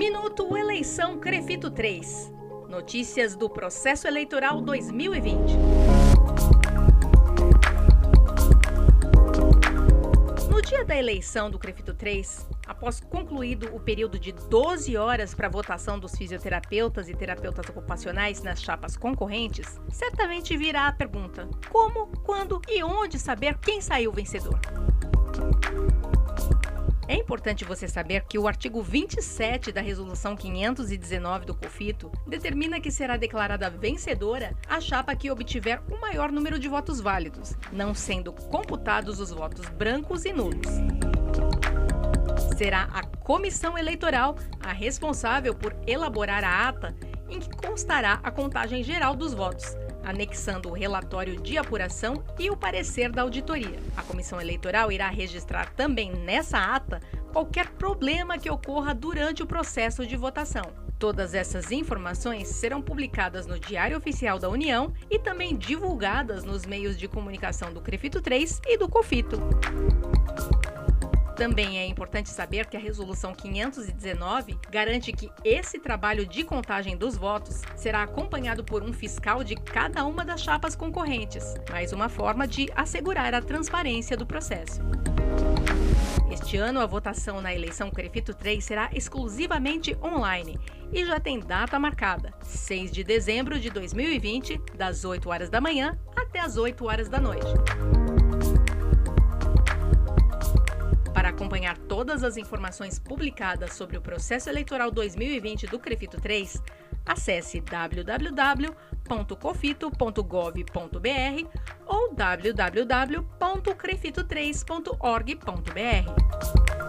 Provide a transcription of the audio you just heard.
Minuto Eleição Crefito 3. Notícias do processo eleitoral 2020. No dia da eleição do Crefito 3, após concluído o período de 12 horas para votação dos fisioterapeutas e terapeutas ocupacionais nas chapas concorrentes, certamente virá a pergunta: como, quando e onde saber quem saiu vencedor? É importante você saber que o artigo 27 da Resolução 519 do COFITO determina que será declarada vencedora a chapa que obtiver o maior número de votos válidos, não sendo computados os votos brancos e nulos. Será a comissão eleitoral a responsável por elaborar a ata em que constará a contagem geral dos votos, anexando o relatório de apuração e o parecer da auditoria. A comissão eleitoral irá registrar também nessa ata qualquer problema que ocorra durante o processo de votação. Todas essas informações serão publicadas no Diário Oficial da União e também divulgadas nos meios de comunicação do Crefito 3 e do Cofito. Também é importante saber que a Resolução 519 garante que esse trabalho de contagem dos votos será acompanhado por um fiscal de cada uma das chapas concorrentes, mais uma forma de assegurar a transparência do processo. Este ano, a votação na eleição Crefito 3 será exclusivamente online e já tem data marcada, 6 de dezembro de 2020, das 8 horas da manhã até as 8 horas da noite. Acompanhar todas as informações publicadas sobre o processo eleitoral 2020 do Crefito 3, acesse www.cofito.gov.br ou www.crefito3.org.br.